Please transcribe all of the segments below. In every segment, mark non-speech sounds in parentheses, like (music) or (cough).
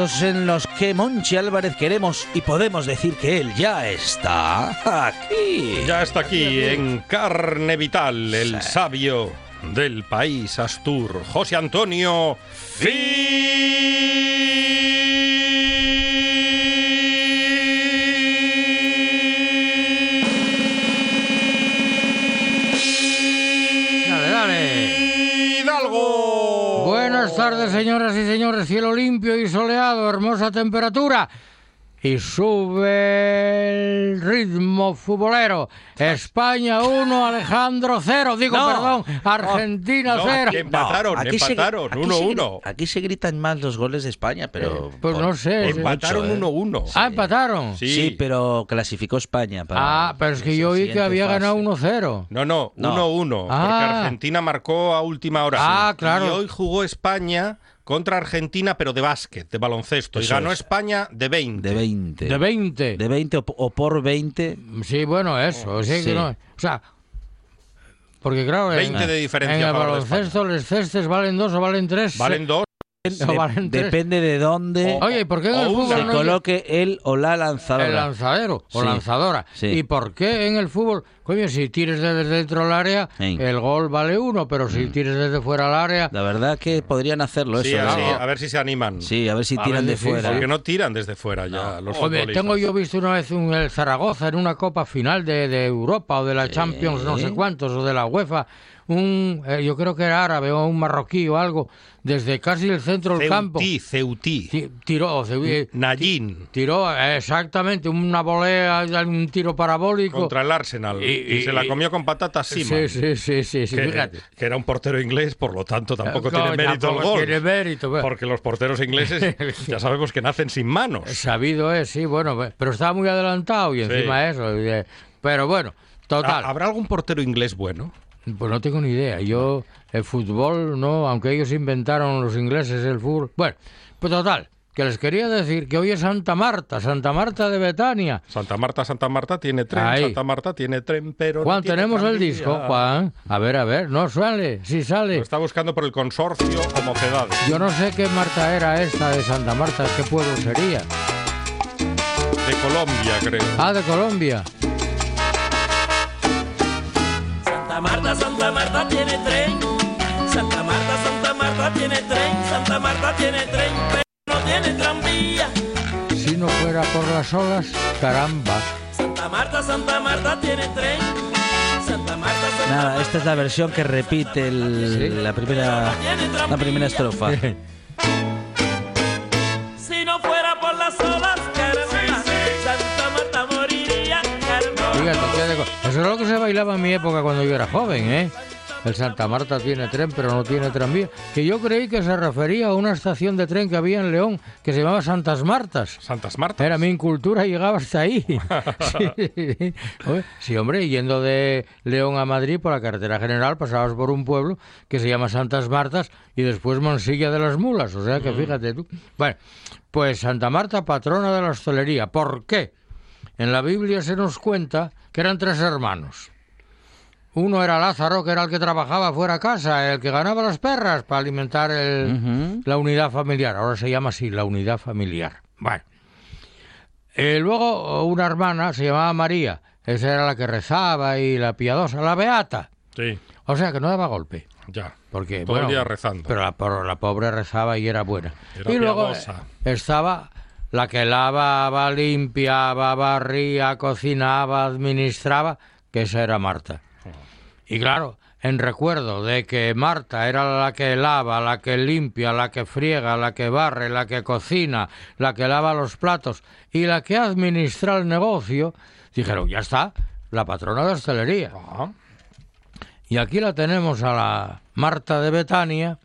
En los que Monchi Álvarez queremos y podemos decir que él ya está aquí. Ya está aquí en carne vital el sabio del país Astur, José Antonio señores. Cielo limpio y soleado, hermosa temperatura. Y sube el ritmo futbolero. España 1, Alejandro 0. Digo, No. perdón, Argentina No, 0. aquí Empataron, aquí se- empataron, aquí 1-1. se- Aquí se gritan más los goles de España, pero. Pues por- no sé. Empataron mucho, ¿eh? 1-1. Ah, empataron. Sí. Sí, pero clasificó España. para Ah, pero es que yo oí que había fase. ganado 1-0. No, no, No. 1-1, porque Ah. Argentina marcó a última hora. Ah, claro. Y hoy jugó España contra Argentina, pero de básquet, de baloncesto. y Eso ganó es. España de 20. De 20. De 20. De 20 o, o por 20. Sí, bueno, eso. sí, que Sí. no- o sea, porque claro, en, 20 de diferencia en el baloncesto los cestes valen dos o valen tres. Valen dos. Depende de dónde Oye, ¿y por qué en O el una. fútbol se no coloque el o la lanzadora. el lanzadero o Sí, lanzadora? sí. ¿Y por qué en el fútbol, coño, si tires desde dentro del área, Sí. el gol vale uno, pero si tires desde fuera del área, La verdad que podrían hacerlo Sí, eso. a ver si se animan. Sí, a ver si A tiran ver de fuera. Porque no tiran desde fuera ya los futbolistas. tengo yo visto una vez un el Zaragoza en una copa final de, de Europa o de la Champions, no sé cuántos, o de la UEFA, un, eh, yo creo que era árabe o un marroquí o algo, desde casi el centro del campo. Ceutí, Ceutí. Ti- Tiró, o se- Nayín tiró eh, exactamente un volea, un tiro parabólico. contra el Arsenal. Y- Y, y- se la comió con patatas Sí, Seaman. sí, sí, sí, sí, que, era un portero inglés, por lo tanto tampoco tiene mérito tampoco el gol. tiene mérito, bueno. Porque los porteros ingleses (laughs) ya sabemos que nacen sin manos. Sabido es, sí, bueno, pero estaba muy adelantado y encima eso. eh, Pero bueno, total. ¿Ha- ¿Habrá algún portero inglés bueno? Pues no tengo ni idea. Yo, el fútbol, no, aunque ellos inventaron los ingleses el fútbol. Bueno, pues total, que les quería decir que hoy es Santa Marta, Santa Marta de Betania. Santa Marta, Santa Marta tiene tren, Ahí. Santa Marta tiene tren, pero... no Juan, tiene tenemos el disco, Juan. A ver, a ver, no sale, sí Lo sale. está buscando por el consorcio o mocedades. Yo no sé qué Marta era esta de Santa Marta, qué pueblo sería. De Colombia, creo. Ah, de Colombia. Santa Marta, Santa Marta tiene tren. Santa Marta, Santa Marta tiene tren. Santa Marta tiene tren, pero no tiene tranvía. Si no fuera por las olas, caramba. Santa Marta, Santa Marta tiene tren. Nada, esta es la versión que repite la primera la primera estrofa. (laughs) Eso es lo que se bailaba en mi época cuando yo era joven, ¿eh? El Santa Marta tiene tren, pero no tiene tranvía. Que yo creí que se refería a una estación de tren que había en León que se llamaba Santas Martas. Santas Martas. Era mi incultura y llegaba hasta ahí. (laughs) Sí. Sí, hombre, yendo de León a Madrid por la carretera general pasabas por un pueblo que se llama Santas Martas y después Monsilla de las Mulas. O sea que fíjate tú. Bueno, pues Santa Marta, patrona de la hostelería. ¿Por qué? En la Biblia se nos cuenta que eran tres hermanos. Uno era Lázaro, que era el que trabajaba fuera a casa, el que ganaba las perras para alimentar el- la unidad familiar. Ahora se llama así, la unidad familiar. Bueno. Eh, luego una hermana se llamaba María. Esa era la que rezaba y la piadosa, la beata. Sí, O sea que no daba golpe. ya. Porque, Todo el bueno, día rezando. Pero la, pero la pobre rezaba y era buena. Era y luego piadosa. eh, estaba la que lavaba, limpiaba, barría, cocinaba, administraba, que esa era Marta. Y claro, en recuerdo de que Marta era la que lava, la que limpia, la que friega, la que barre, la que cocina, la que lava los platos y la que administra el negocio, dijeron, ya está, la patrona de hostelería. Y aquí la tenemos a la Marta de Betania,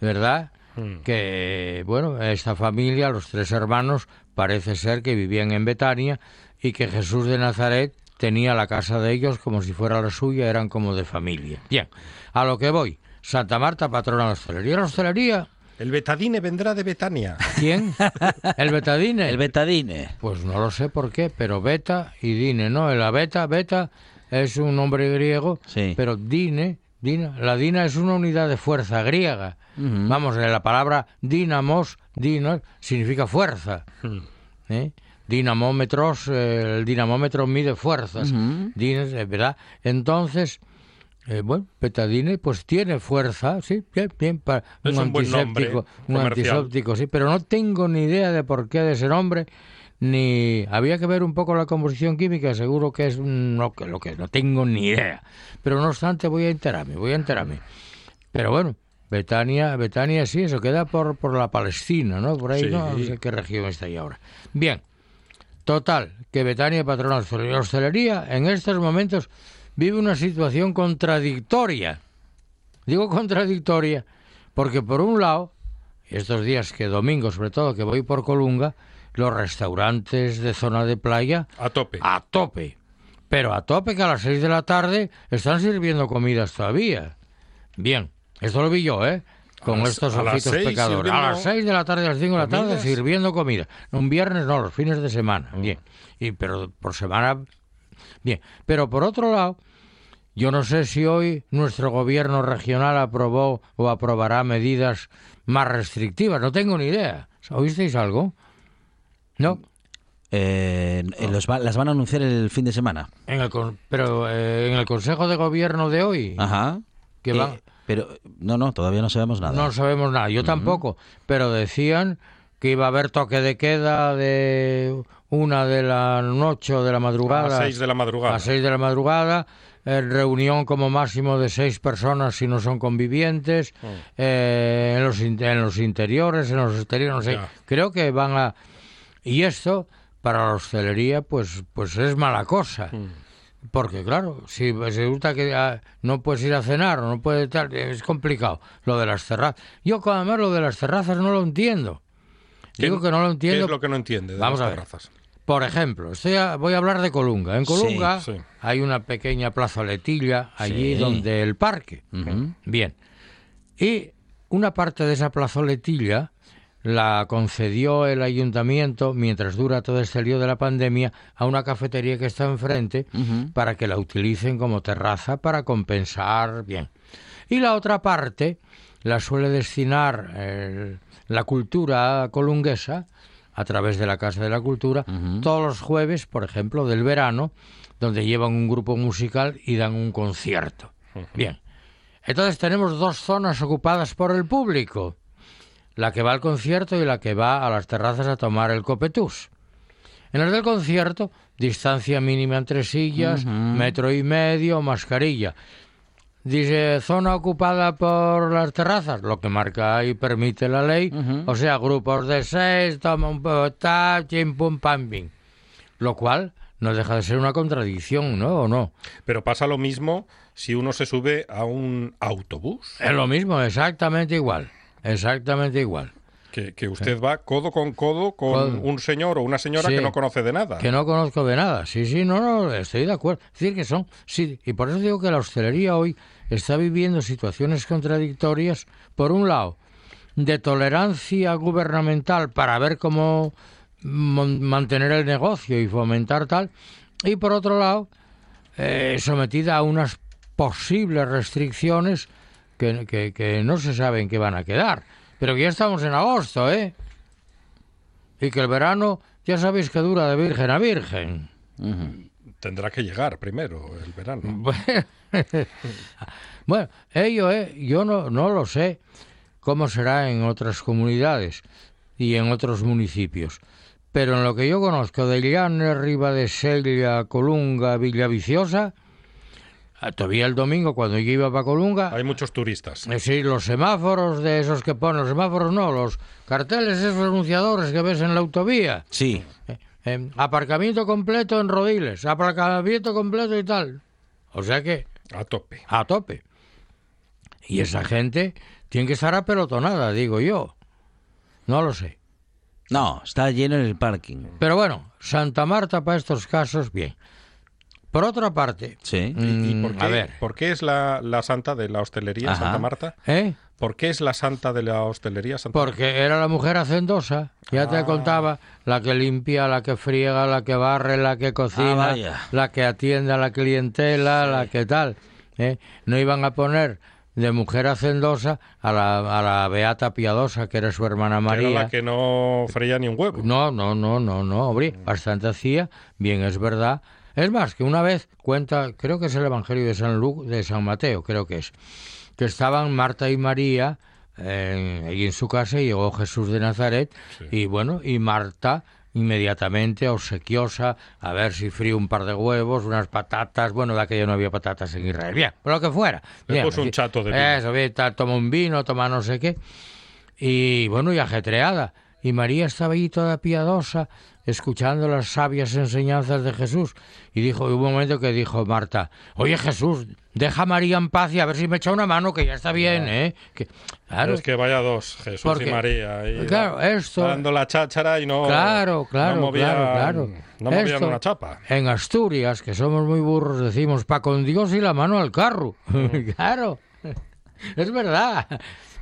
¿verdad? Mm. Que, bueno, esta familia, los tres hermanos, parece ser que vivían en Betania y que Jesús de Nazaret tenía la casa de ellos como si fuera la suya, eran como de familia. Bien, a lo que voy. Santa Marta, patrona de la hostelería. ¿La hostelería? El betadine vendrá de Betania. ¿Quién? (laughs) ¿El betadine? El betadine. Pues no lo sé por qué, pero beta y dine, ¿no? La beta, beta es un nombre griego, Sí. pero dine, dina, la dina es una unidad de fuerza griega. Ujú. Vamos, eh, la palabra dinamos, dinos, significa fuerza. ¿eh? Dinamómetros, eh, el dinamómetro mide fuerzas. Dines, eh, ¿verdad? Entonces, eh, bueno, betadine pues tiene fuerza, sí, bien, bien, para Es un nombre antiséptico, un antiséptico, sí, pero no tengo ni idea de por qué de ese nombre, ni había que ver un poco la composición química, seguro que es un- no, que lo que no tengo ni idea, pero no obstante voy a enterarme, voy a enterarme. Pero bueno, Betania, Betania sí, eso queda por, por la Palestina, ¿no? Por ahí Sí. no, no sé qué región está ahí ahora. Bien, total, que Betania, patrona de hostelería en estos momentos vive una situación contradictoria. Digo contradictoria porque por un lado, estos días que domingo sobre todo que voy por Colunga, los restaurantes de zona de playa A tope. a tope. Pero a tope que a las 6 de la tarde están sirviendo comidas todavía. Bien, esto lo vi yo, ¿eh? Con estos ojitos pecadores. A las 6 de la tarde, a las 5 de la tarde comidas. sirviendo comida. Un viernes no, los fines de semana. Bien. Y, pero por semana. Bien. Pero por otro lado, yo no sé si hoy nuestro gobierno regional aprobó o aprobará medidas más restrictivas. No tengo ni idea. ¿Oísteis algo? No. Eh, eh, los va- las van a anunciar el fin de semana. En el con- pero eh, en el Consejo de Gobierno de hoy Ajá. que Eh, van- Pero no, no, todavía no sabemos nada. no sabemos nada, yo tampoco, pero decían que iba a haber toque de queda de una de la noche o de la A madrugada las seis de la madrugada. a seis de la madrugada, eh, reunión como máximo de seis personas si no son convivientes, Mm. eh, en, los, in- en los interiores, en los exteriores, no sé. Ya. Creo que van a... Y esto, para la hostelería, pues, pues es mala cosa. Mm. Porque claro, si resulta que ah, no puedes ir a cenar o no puedes tal, es complicado. Lo de las terrazas. Yo además lo de las terrazas no lo entiendo. ¿Qué- Digo que no lo ¿Qué entiendo. es lo que no entiende de Vamos las a ver. terrazas? Por ejemplo, estoy a- voy a hablar de Colunga. En Colunga sí. hay una pequeña plazoletilla allí Sí. donde el parque. Bien. Y una parte de esa plazoletilla la concedió el ayuntamiento, mientras dura todo este lío de la pandemia, a una cafetería que está enfrente para que la utilicen como terraza para compensar bien. Y la otra parte la suele destinar eh, la cultura colunguesa a través de la Casa de la Cultura todos los jueves, por ejemplo, del verano, donde llevan un grupo musical y dan un concierto. Bien. Entonces tenemos dos zonas ocupadas por el público. La que va al concierto y la que va a las terrazas a tomar el copetús. En las del concierto, distancia mínima entre sillas, metro y medio, mascarilla. Dice, zona ocupada por las terrazas, lo que marca y permite la ley. O sea, grupos de seis, toma un poco, ta, chim, pum, pam, bim. Lo cual no deja de ser una contradicción, ¿no? ¿O no? Pero pasa lo mismo si uno se sube a un autobús, Es lo mismo, exactamente igual. Exactamente igual. que, que usted va codo con codo con Codo. un señor o una señora Sí. que no conoce de nada. Que no conozco de nada. Sí, sí, no, no, estoy de acuerdo. Es decir, que son. Sí, y por eso digo que la hostelería hoy está viviendo situaciones contradictorias. Por un lado, de tolerancia gubernamental para ver cómo mantener el negocio y fomentar tal. Y por otro lado, eh, sometida a unas posibles restricciones que, que, que no se saben qué van a quedar. Pero que ya estamos en agosto, ¿eh? Y que el verano, ya sabéis que dura de virgen a virgen. Tendrá que llegar primero el verano. (laughs) Bueno, ello, eh, yo no, no lo sé cómo será en otras comunidades y en otros municipios. Pero en lo que yo conozco de Llanes, Riva de Sella, Colunga, Villaviciosa, todavía el domingo cuando yo iba para Colunga, Hay muchos turistas. Eh, Sí, los semáforos de esos que ponen, los semáforos no, los carteles esos anunciadores que ves en la autovía. Sí. Eh, eh, aparcamiento completo en Rodiles, aparcamiento completo y tal. O sea que, A tope. a tope. Y esa gente tiene que estar apelotonada, digo yo. No lo sé. No, está lleno en el parking. Pero bueno, Santa Marta para estos casos, bien. Por otra parte, Sí. ¿Y, y mm, por, qué, a ver, por qué es la, la santa de la hostelería Ajá. Santa Marta? ¿eh? ¿Por qué es la santa de la hostelería Santa Porque era la mujer hacendosa, ya te Ah. contaba, la que limpia, la que friega, la que barre, la que cocina, Ah, la que atiende a la clientela, la que tal. ¿eh? No iban a poner de mujer hacendosa a la, a la Beata Piadosa, que era su hermana Marta? Que era María. la que no freía ni un huevo. No, no, no, no, no, hombre, bastante hacía, bien es verdad. Es más, que una vez cuenta, creo que es el Evangelio de San Lu- de San Mateo, creo que es, que estaban Marta y María eh, ahí en su casa y llegó Jesús de Nazaret y bueno, y Marta inmediatamente obsequiosa, a ver si frío un par de huevos, unas patatas, bueno, de aquello no había patatas en Israel, bien, pero lo que fuera. Le bien, puso un chato de vino. Eso, bien, toma un vino, toma no sé qué y bueno, y ajetreada. Y María estaba ahí toda piadosa, escuchando las sabias enseñanzas de Jesús. Y dijo, hubo un momento que dijo Marta, oye Jesús, deja a María en paz y a ver si me echa una mano, que ya está bien, ¿eh? Que, claro, Es que vaya dos, Jesús Porque- y María. ahí claro, esto- Dando la cháchara y no. Claro, claro, no movían, claro, claro. No movían Esto, una chapa. En Asturias, que somos muy burros, decimos pa con Dios y la mano al carro. (laughs) claro, (laughs) es verdad.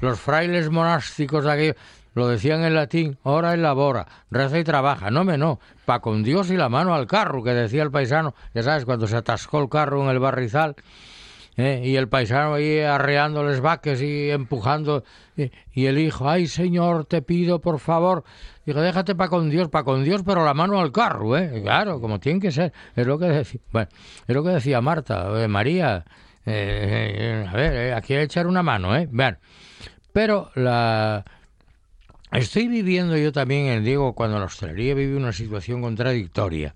Los frailes monásticos de aquello lo decían en latín, ora y labora, reza y trabaja. No me no, pa con Dios y la mano al carro, que decía el paisano. Ya sabes, cuando se atascó el carro en el barrizal. ¿eh? y el paisano ahí arreándoles vaques y empujando y, y el hijo ay señor te pido por favor digo déjate pa con Dios pa con Dios pero la mano al carro eh claro como tiene que ser es lo que decía bueno es lo que decía Marta eh, María eh, eh, a ver eh, aquí hay que echar una mano eh Vean. pero la estoy viviendo yo también en digo cuando la hostelería vive una situación contradictoria.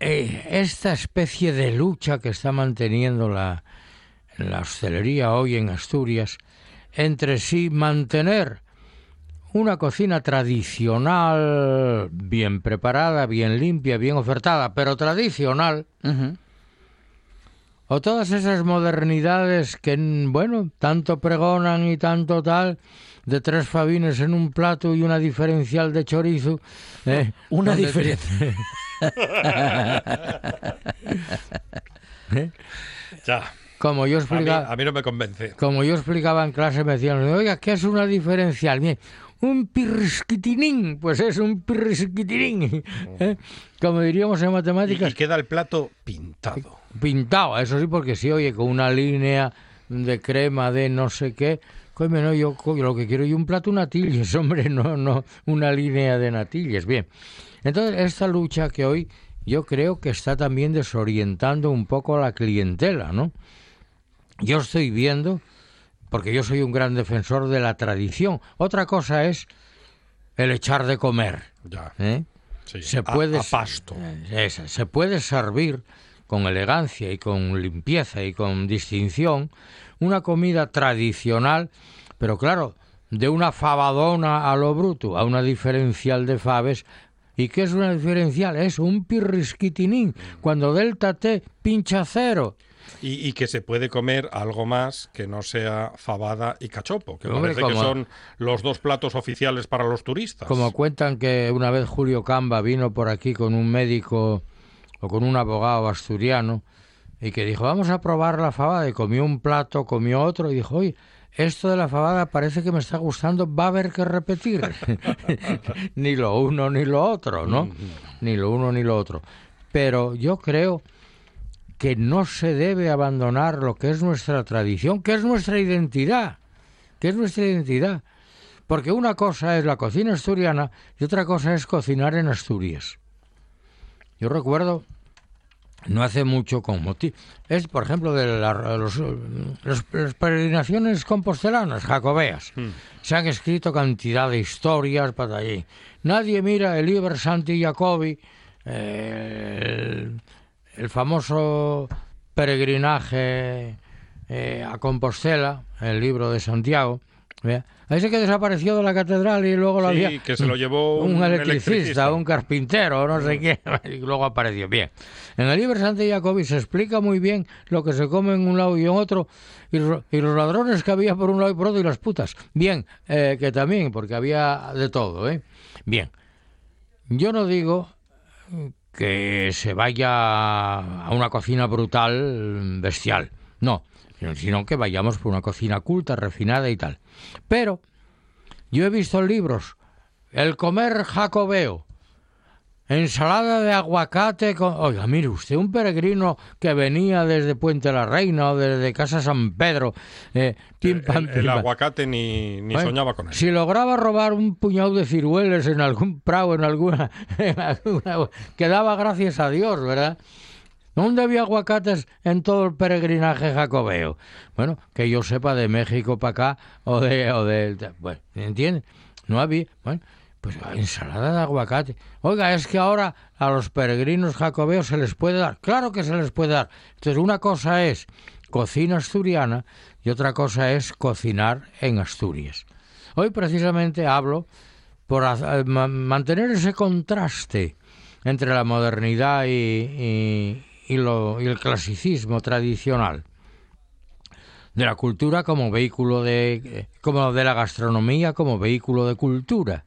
Eh, esta especie de lucha que está manteniendo la, la hostelería hoy en Asturias entre sí mantener una cocina tradicional, bien preparada, bien limpia, bien ofertada, pero tradicional, o todas esas modernidades que, bueno, tanto pregonan y tanto tal, de tres fabines en un plato y una diferencial de chorizo. eh, Una donde- diferencia. (laughs) Ya. Como yo A mí, explicaba, a mí no me convence. como yo explicaba en clase, me decían, oiga, ¿qué es una diferencial? Bien, un pirrisquitinín, pues es un pirrisquitinín. (laughs) ¿eh? Como diríamos en matemáticas, y queda el plato pintado. pintado, eso sí, porque si oye, con una línea de crema de no sé qué, no, yo, lo que quiero yo un plato natilles, (laughs) hombre, no, no, una línea de natilles, bien. Entonces, esta lucha que hoy yo creo que está también desorientando un poco a la clientela, ¿no? Yo estoy viendo, porque yo soy un gran defensor de la tradición, otra cosa es el echar de comer, Ya. ¿eh? Sí, se puede a pasto. eh, se puede servir con elegancia y con limpieza y con distinción una comida tradicional, pero claro, de una fabadona a lo bruto a una diferencial de faves. ¿Y qué es una diferencial? Es un pirrisquitinín. Cuando delta T pincha cero. Y, y que se puede comer algo más que no sea fabada y cachopo, que Hombre, parece que son los dos platos oficiales para los turistas. Como cuentan que una vez Julio Camba vino por aquí con un médico o con un abogado asturiano y que dijo, vamos a probar la fabada y comió un plato, comió otro y dijo, oye, esto de la fabada parece que me está gustando, va a haber que repetir. (laughs) ni lo uno ni lo otro, ¿no? Ni lo uno ni lo otro. Pero yo creo que no se debe abandonar lo que es nuestra tradición, que es nuestra identidad, que es nuestra identidad. Porque una cosa es la cocina asturiana y otra cosa es cocinar en Asturias. Yo recuerdo, no hace mucho con motivo, es por ejemplo de la- los, los- las peregrinaciones compostelanas, jacobeas. Se han escrito cantidad de historias para allí. Nadie mira el Liber Santi Jacobi, eh, el, el famoso peregrinaje eh, a Compostela, el libro de Santiago. Ese que desapareció de la catedral y luego lo Sí, había... que se lo llevó un, un electricista, electricista. un carpintero, no sé qué, (laughs) y luego apareció. Bien, en el libro Santi Jacobi se explica muy bien lo que se come en un lado y en otro, y, y los ladrones que había por un lado y por otro, y las putas. Bien, eh, que también, porque había de todo, ¿eh? Bien, yo no digo que se vaya a una cocina brutal, bestial, no, sino que vayamos por una cocina culta, refinada y tal. Pero yo he visto libros, el comer jacobeo, ensalada de aguacate con... Oiga, mire usted, un peregrino que venía desde Puente la Reina o desde Casa San Pedro, eh, pim, pam, el, aguacate ni, ni Bueno, soñaba con él. Si lograba robar un puñado de ciruelas en algún prado, en alguna, (laughs) en alguna- que daba gracias a Dios, ¿verdad? ¿Dónde había aguacates en todo el peregrinaje jacobeo? Bueno, que yo sepa de México para acá o de... O de bueno, ¿entiendes? No había... Bueno, pues ensalada de aguacate. Oiga, es que ahora a los peregrinos jacobeos se les puede dar. Claro que se les puede dar. Entonces, una cosa es cocina asturiana y otra cosa es cocinar en Asturias. Hoy precisamente hablo por eh, ma- mantener ese contraste entre la modernidad y- y lo- y el clasicismo tradicional de la cultura como vehículo de eh, como de la gastronomía como vehículo de cultura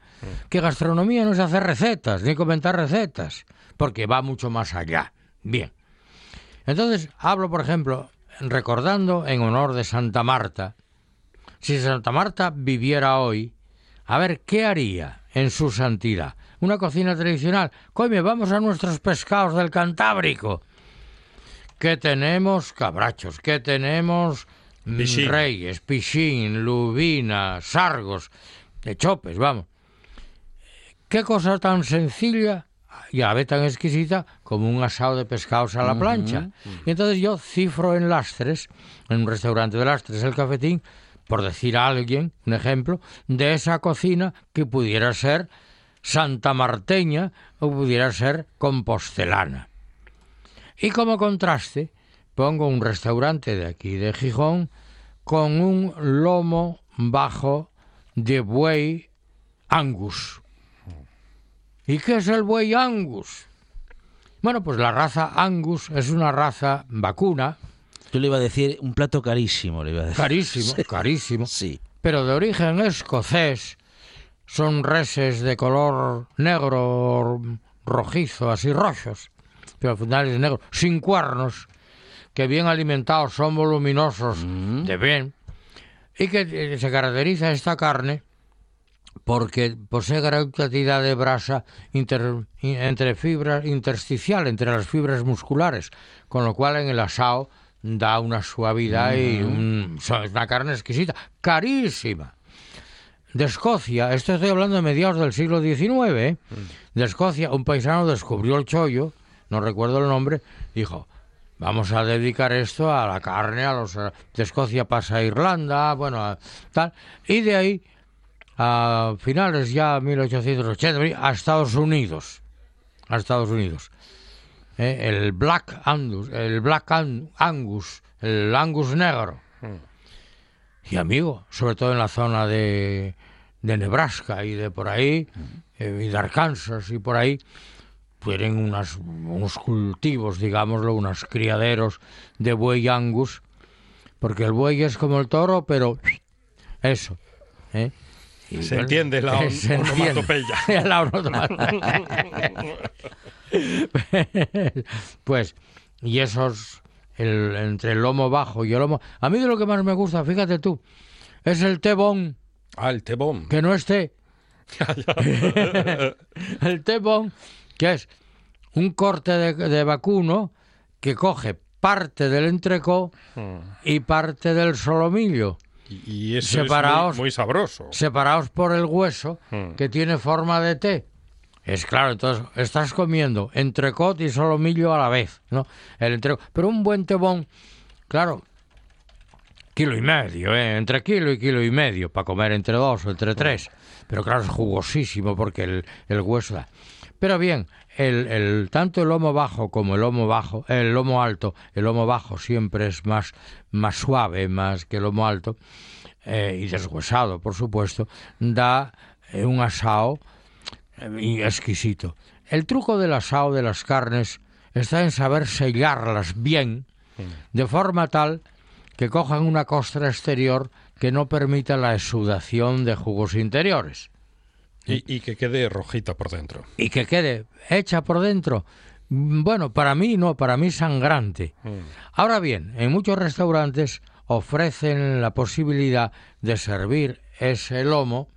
que gastronomía no es hacer recetas ni comentar recetas porque va mucho más allá bien entonces hablo por ejemplo recordando en honor de Santa Marta si Santa Marta viviera hoy, a ver, ¿qué haría en su santidad? Una cocina tradicional. Coime, vamos a nuestros pescados del Cantábrico. Que tenemos cabrachos, que tenemos mm, Pichín. reyes, pichín, lubina, sargos, de chopes, vamos. Qué cosa tan sencilla y a la vez tan exquisita como un asado de pescados a la plancha. Y entonces yo cifro en Lastres, en un restaurante de Lastres, el cafetín, por decir a alguien, un ejemplo, de esa cocina que pudiera ser santamarteña o pudiera ser compostelana. Y como contraste, pongo un restaurante de aquí de Gijón con un lomo bajo de buey Angus. ¿Y qué es el buey Angus? Bueno, pues la raza Angus es una raza vacuna, Yo le iba a decir un plato carísimo, le iba a decir. carísimo, (laughs) carísimo, Sí. pero de origen escocés. Son reses de color negro, rojizo, así rojos, pero al final es negro, sin cuernos, que bien alimentados son voluminosos de bien, y que eh, se caracteriza esta carne porque posee gran cantidad de brasa inter- entre fibras intersticial entre las fibras musculares, con lo cual en el asado da una suavidad y un- so- es una carne exquisita, carísima. De Escocia, esto estoy hablando de mediados del siglo XIX, ¿eh? de Escocia, un paisano descubrió el chollo, no recuerdo el nombre, dijo, vamos a dedicar esto a la carne, a los de Escocia pasa a Irlanda, bueno, a- tal, y de ahí a finales ya 1880 a Estados Unidos. a Estados Unidos. Eh, el Black Angus, el Black An- Angus, el Angus negro. Y amigo, sobre todo en la zona de, de Nebraska y de por ahí, eh, y de Arkansas y por ahí, tienen unas, unos cultivos, digámoslo, unos criaderos de buey Angus, porque el buey es como el toro, pero eso. ¿eh? Y Se bueno, entiende la (laughs) on- se entiende. (laughs) La onomatopeya. (laughs) pues, y esos, el, entre el lomo bajo y el lomo... A mí de lo que más me gusta, fíjate tú, es el tebón, Ah, el tebón. que no es té. el tebón, que es un corte de, de vacuno que coge parte del entrecó y parte del solomillo, Y, eso Separaos. es muy, muy sabroso. separados por el hueso, Mm. que tiene forma de té. Es claro, entonces estás comiendo entrecot y solomillo a la vez, ¿no? El entrecot. Pero un buen tebón, claro, kilo y medio, ¿eh? entre kilo y kilo y medio, para comer entre dos o entre tres. Pero claro, es jugosísimo porque el, el hueso da. Pero bien, el, el- tanto el lomo bajo como el lomo bajo, el lomo alto, el lomo bajo siempre es más, más suave, más que el lomo alto, eh, y deshuesado, por supuesto, da eh, un asado eh, exquisito. El truco del asado de las carnes está en saber sellarlas bien, de forma tal que cojan una costra exterior que no permita la exudación de jugos interiores Y, y que quede rojita por dentro. y que quede hecha por dentro. mm, Bueno, para mí no, para mí sangrante. Ahora bien, en muchos restaurantes ofrecen la posibilidad de servir ese lomo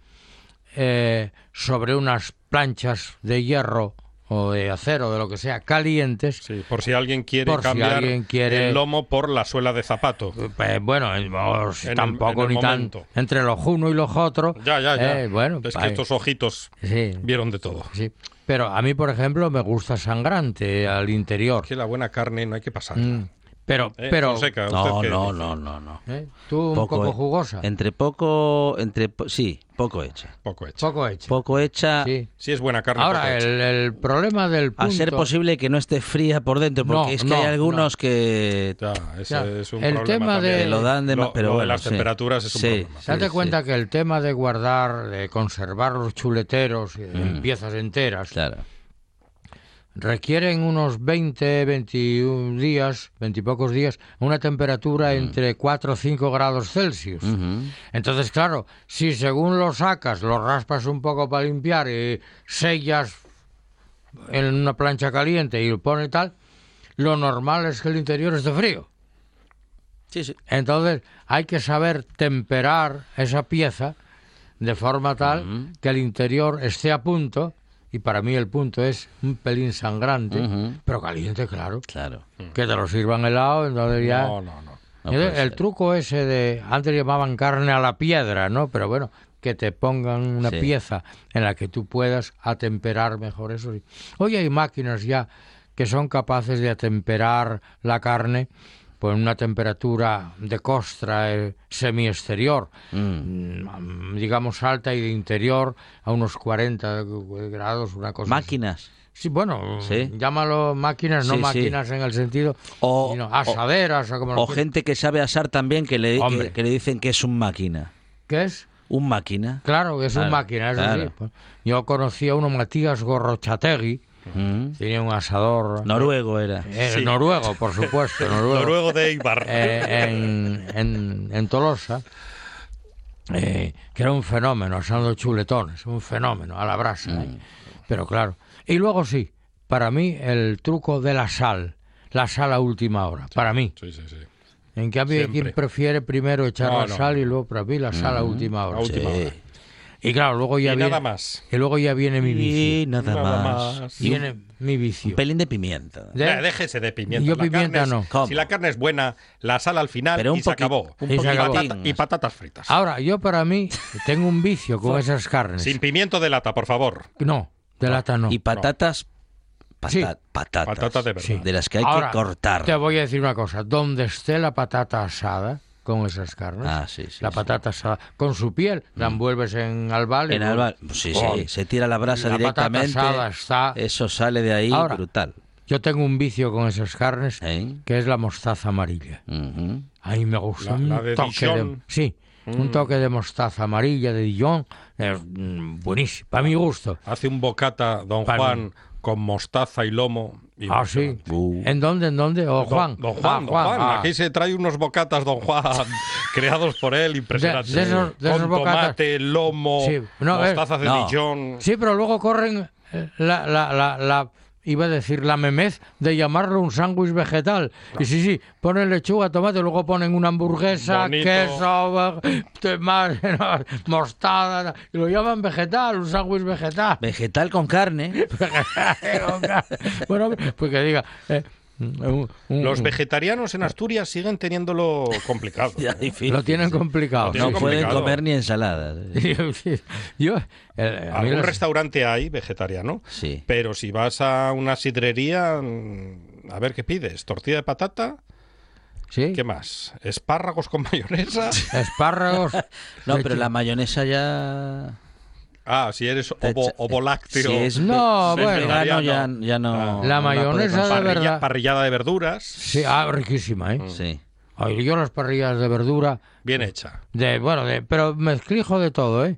eh, sobre unas planchas de hierro o de acero, de lo que sea, calientes. Sí, por si alguien quiere Por si cambiar alguien quiere- el lomo por la suela de zapato. Eh, bueno, En el- tampoco en ni tan momento. entre los unos y los otros. Ya, ya, ya. eh, bueno, es que estos ojitos sí, vieron de todo. sí. Pero a mí, por ejemplo, me gusta sangrante al interior. Que la buena carne no hay que pasar. Mm, Pero, Eh, pero, Fonseca, ¿usted No, no, no, no, no. ¿eh? tú un poco eh, jugosa, Entre poco, entre po- sí, poco hecha. Poco hecho. poco hecha. Poco hecha. Sí. Si es buena carne, Ahora, poco hecha. el, el problema del punto... A ser posible que no esté fría por dentro, porque No, es que no, hay algunos no. que Ya, ese Ya, es un el problema tema de- también. lo dan de Lo- más, pero lo de bueno, las sí. temperaturas es un Sí, problema. sí. Date cuenta que el tema de guardar, de conservar los chuleteros en Mm. piezas enteras, Claro. Requieren unos 20, 21 días, 20 y pocos días, una temperatura Mm. entre 4 o 5 grados Celsius. Entonces, claro, si según lo sacas, lo raspas un poco para limpiar y sellas en una plancha caliente y lo pones tal, lo normal es que el interior esté frío. Sí, sí. Entonces, hay que saber temperar esa pieza de forma tal que el interior esté a punto, y para mí el punto es un pelín sangrante, pero caliente, claro. Claro. Que te lo sirvan helado, entonces ya... No, no, no. No Entonces, puede el ser. truco ese de, antes llamaban carne a la piedra, ¿no? Pero bueno, que te pongan una Sí. pieza en la que tú puedas atemperar mejor eso. sí. Hoy hay máquinas ya que son capaces de atemperar la carne pues en una temperatura de costra eh, semiexterior, Mm. mm, digamos alta y de interior a unos 40 grados, una cosa así. Máquinas. Sí, bueno, Sí. llámalo máquinas, no Sí, sí. máquinas en el sentido O- sino asaderas o, como O gente que sabe asar también que le, que, que le dicen que es un máquina. ¿Qué es? Un máquina. Claro, que es Claro, un máquina, eso claro. Pues, Yo conocí a uno, Matías Gorrochategui, Mm. tenía un asador Noruego era. eh, Sí. noruego, por supuesto, (laughs) noruego, Noruego de Ibar. eh, en, en, en Tolosa, eh, que era un fenómeno, asando chuletones, un fenómeno, a la brasa. Mm. ¿eh? Pero claro, y luego sí, para mí el truco de la sal, la sal a última hora, para mí. Sí, sí, sí. En cambio, hay quien prefiere primero echar No, la no, sal y luego para mí la sal a última hora. A última Sí. hora. Y claro, luego ya Y viene, nada más. y luego ya viene mi vicio. Y nada, Nada más. más. Y un, Viene mi vicio. un pelín de pimienta. De- Ya, déjese de pimienta. Yo La pimienta carne es- no. Si la carne es buena, la sal al final Pero un y se poqui- acabó. un Y se y, acabó. patata- y patatas fritas. Ahora, yo para mí tengo un vicio con (laughs) esas carnes. Sin pimiento de lata, por favor. No, de lata no. Y patatas. pata- Sí. Patatas. Patata de verdad. Sí. De las que hay Ahora, que cortar. Te voy a decir una cosa. Donde esté la patata asada, con esas carnes. Ah, sí, sí, La sí. patata asada con su piel, la envuelves en albal. En luego- Alba, sí, Oh, sí, se tira la brasa la patata directamente. asada está- Eso sale de ahí Ahora. brutal. Yo tengo un vicio con esas carnes, ¿Eh? que es la mostaza amarilla. Ujú. A mí me gusta La- un la de toque de... Dijon. Sí, un toque de mostaza amarilla de Dijon. eh, mm, buenísimo, para mi gusto. Hace un bocata, don Para Juan, con mostaza y lomo. Ah, sí. impresionante. Uh. ¿En dónde? ¿En dónde? ¿O Don- Juan? Don Juan, don Juan. ah. Aquí se trae unos bocatas, don Juan, (laughs) creados por él, impresionantes. De- de esos- de esos Con bocatas. tomate, lomo, Sí, no, de no. Dijon. Sí, pero luego corren eh, la, la, la, la- iba a decir la memez de llamarlo un sándwich vegetal. Y sí, sí, ponen lechuga, tomate, luego ponen una hamburguesa, Bonito. queso, te- más, (laughs) mostarda, y lo llaman vegetal, un sándwich vegetal. Vegetal con carne. (laughs) bueno, pues que diga. eh, Los vegetarianos en Asturias siguen teniéndolo complicado. (laughs) Ya difícil. lo tienen complicado. Lo tienen No pueden comer ni ensaladas. (laughs) Yo, eh, a mí Algún restaurante hay vegetariano, Sí. pero si vas a una sidrería, mm, a ver qué pides. Tortilla de patata, ¿sí? ¿qué más? Espárragos con mayonesa. (laughs) Espárragos. No, pero la mayonesa ya. Ah, si eres ovo, lácteo. Si es No, ve- bueno. ya, no. No La mayonesa de verdad. parrillada de verduras, Sí, ah, riquísima, ¿eh? Sí. Ay, yo las parrillas de verdura, bien hecha. de bueno, de, pero mezclijo de todo, ¿eh?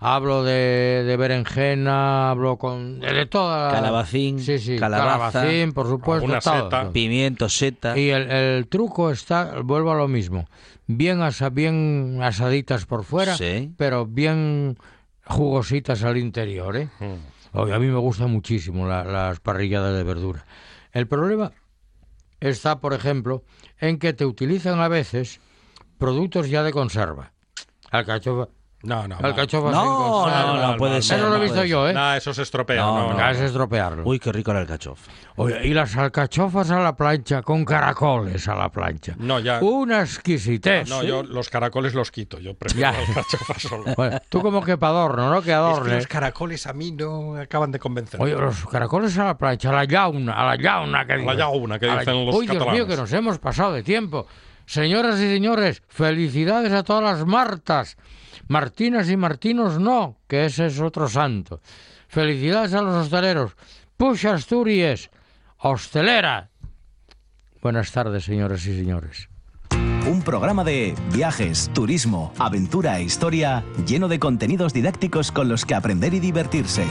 Hablo de, de berenjena, hablo con de, de toda la- Calabacín, sí, sí, calabaza, calabacín, por supuesto, todo, seta. todo. Pimiento, seta. Y el, el truco está, vuelvo a lo mismo, bien asa, bien asaditas por fuera, Sí. pero bien jugositas al interior, ¿eh? Mm. Oye, a mí me gustan muchísimo la- las parrilladas de verdura. El problema está, por ejemplo, en que te utilizan a veces productos ya de conserva. Alcachofa, No, no. mal. alcachofas No, conserva. no, no, mal, puede mal, ser. Eso lo he no visto yo, ¿eh? Nah, eso se estropea. No, No, no. no. Es estropearlo. Uy, qué rico el alcachofa. Oye, y las alcachofas a la plancha con caracoles a la plancha. No, ya. Una exquisitez. No, yo los caracoles los quito. Yo prefiero Ya. las cachofas (laughs) solo. Bueno, tú como que para adorno, ¿no? Que Es que adorne. los caracoles a mí no acaban de convencer. Oye, los caracoles a la plancha, a la yauna, a la yauna que A la dicen. yauna que dicen los Uy, Dios mío, que nos hemos pasado de tiempo. Señoras y señores, felicidades a todas las Martas. Martinas y Martinos no, que ese es otro santo. Felicidades a los hosteleros. Push Asturias, hostelera. Buenas tardes, señoras y señores. Un programa de viajes, turismo, aventura e historia lleno de contenidos didácticos con los que aprender y divertirse.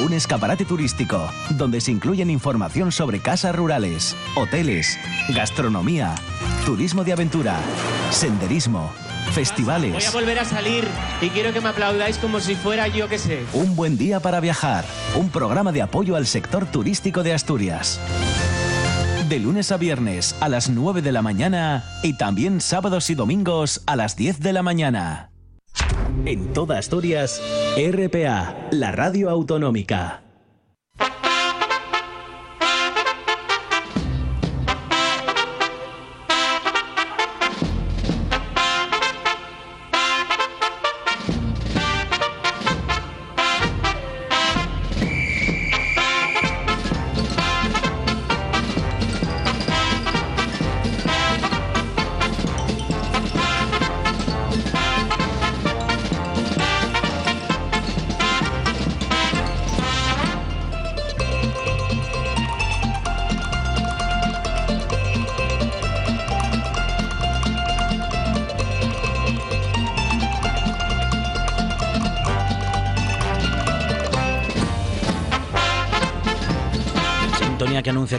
Un escaparate turístico donde se incluyen información sobre casas rurales, hoteles, gastronomía, turismo de aventura, senderismo, Voy festivales. a volver a salir y quiero que me aplaudáis como si fuera yo que sé. Un buen día para viajar. Un programa de apoyo al sector turístico de Asturias. De lunes a viernes a las 9 de la mañana y también sábados y domingos a las 10 de la mañana. En toda Asturias, RPA, la radio autonómica.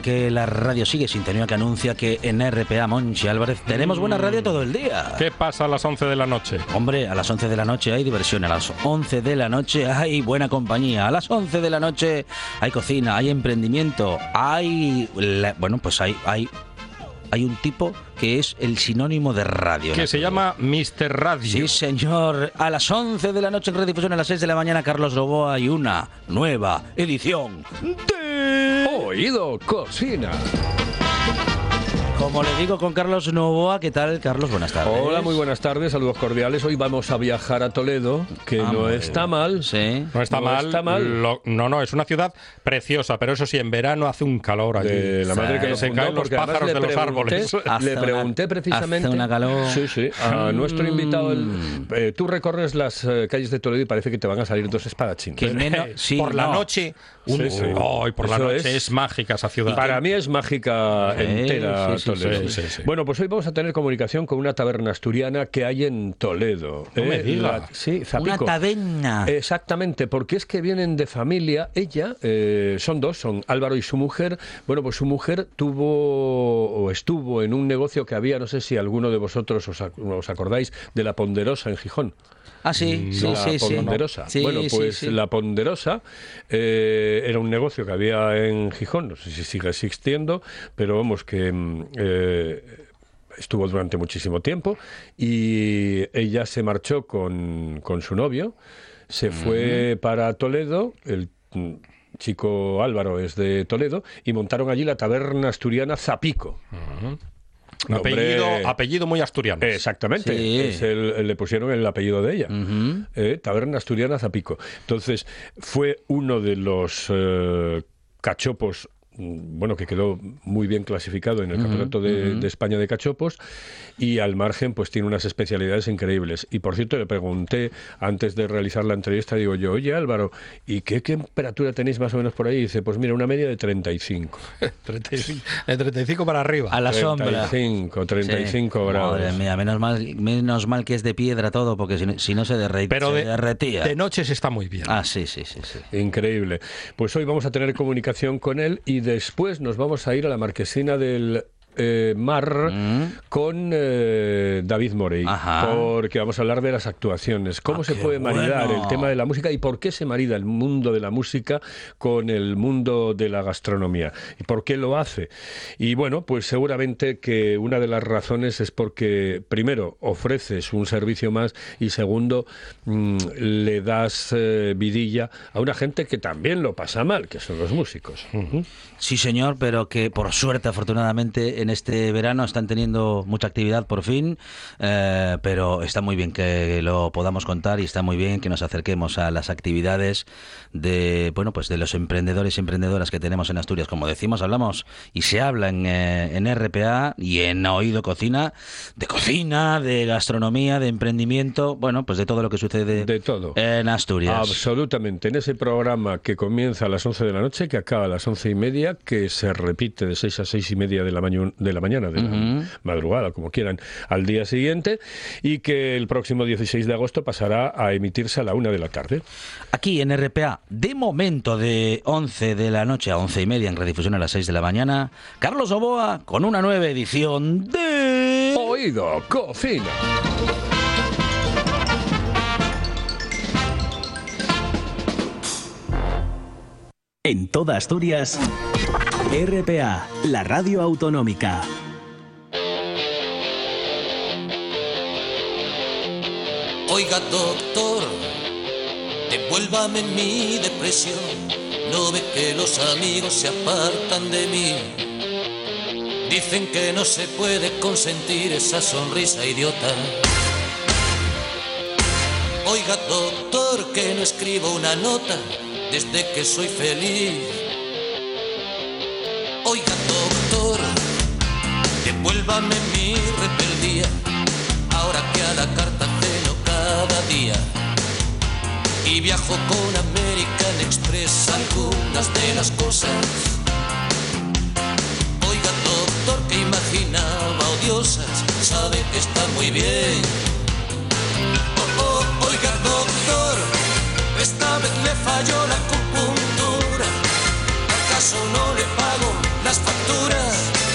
Que la radio sigue, sintonía que anuncia que en RPA Monchi Álvarez tenemos buena radio todo el día. ¿Qué pasa a las 11 de la noche? Hombre, a las 11 de la noche hay diversión, a las 11 de la noche hay buena compañía, a las 11 de la noche hay cocina, hay emprendimiento, hay... la- bueno, pues hay, hay, hay un tipo que es el sinónimo de radio. Que se llama Mr. Radio. Sí, señor. A las 11 de la noche en redifusión, a las 6 de la mañana, Carlos Loboa y una nueva edición de... Oído Cocina. Como le digo con Carlos Novoa, ¿qué tal, Carlos? Buenas tardes. Hola, muy buenas tardes, saludos cordiales. Hoy vamos a viajar a Toledo, que Ah, no está mal. Sí. No está No mal. está mal. Lo- no, no, es una ciudad preciosa, pero eso sí, en verano hace un calor allí. De la madre que Sí. lo Se caen los pájaros de los árboles. Le una- pregunté precisamente. hace una calor. Sí, sí. A nuestro invitado. el- Mm. eh, tú recorres las eh, calles de Toledo y parece que te van a salir dos espadachines. Que menos- (laughs) sí, por la no. noche, un- Sí, sí. Ay, por la noche es. es. mágica esa ciudad. Para mí es mágica Sí, entera sí, sí, Toledo. sí, sí, sí. Bueno, pues hoy vamos a tener comunicación con una taberna asturiana que hay en Toledo. No me Eh, diga. la- sí, Una taberna. Exactamente, porque es que vienen de familia. Ella, eh, son dos, son Álvaro y su mujer. Bueno, pues su mujer tuvo o estuvo en un negocio que había, no sé si alguno de vosotros os, ac- os acordáis, de la Ponderosa en Gijón. Ah, sí, sí, la sí. Ponderosa. Sí, bueno, pues sí. la Ponderosa eh, era un negocio que había en Gijón, no sé si sigue existiendo, pero vamos que mm, eh, estuvo durante muchísimo tiempo y ella se marchó con, con su novio, se fue para Toledo, el mm, chico Álvaro es de Toledo, y montaron allí la taberna asturiana Zapico. Un apellido, Hombre. apellido muy asturiano. Exactamente, Sí. es el- le pusieron el apellido de ella. Eh, Taberna Asturiana Zapico. Entonces, fue uno de los eh, cachopos, bueno, que quedó muy bien clasificado en el Campeonato de, de España de Cachopos y al margen, pues tiene unas especialidades increíbles. Y por cierto, le pregunté antes de realizar la entrevista, digo yo, oye Álvaro, ¿y qué temperatura tenéis más o menos por ahí? Y dice, pues mira, una media de 35. 35, (laughs) de 35 para arriba. A la sombra. 35, 35 Sí. grados. Madre mía, menos mal, menos mal que es de piedra todo, porque si no, si no se, derre- Pero se de, derretía. de noche se está muy bien. Ah, sí, sí, sí, sí. Increíble. Pues hoy vamos a tener comunicación con él y después nos vamos a ir a la marquesina del eh, Mar con eh, David Morey, Ajá. porque vamos a hablar de las actuaciones. ¿Cómo Ah, se puede maridar bueno. el tema de la música y por qué se marida el mundo de la música con el mundo de la gastronomía? ¿Y por qué lo hace? Y bueno, pues seguramente que una de las razones es porque, primero, ofreces un servicio más y segundo, mm, le das eh, vidilla a una gente que también lo pasa mal, que son los músicos. Sí, señor, pero que por suerte, afortunadamente, en este verano están teniendo mucha actividad por fin, eh, pero está muy bien que lo podamos contar y está muy bien que nos acerquemos a las actividades de, bueno, pues de los emprendedores y emprendedoras que tenemos en Asturias. Como decimos, hablamos y se habla en, eh, en RPA y en Oído Cocina, de cocina, de gastronomía, de emprendimiento, bueno, pues de todo lo que sucede De todo. en Asturias. Absolutamente. En ese programa que comienza a las 11 de la noche, que acaba a las once y media, que se repite de 6 a seis y media de la, de la mañana, de la madrugada, como quieran, al día siguiente, y que el próximo 16 de agosto pasará a emitirse a la una de la tarde. Aquí en RPA, de momento de 11 de la noche a 11 y media en redifusión a las 6 de la mañana, Carlos Oboa con una nueva edición de... Oído, cocina. En toda Asturias, RPA, la radio autonómica. Oiga, doctor, devuélvame mi depresión. No ve que los amigos se apartan de mí. Dicen que no se puede consentir esa sonrisa idiota. Oiga, doctor, que no escribo una nota desde que soy feliz. Devuélvame mi rebeldía. Ahora que a la carta ceno cada día y viajo con American Express algunas de las cosas. Oiga, doctor, que imaginaba odiosas, sabe que está muy bien. Oh, oh, oiga, doctor, esta vez le falló la acupuntura. ¿Acaso no le pago las facturas?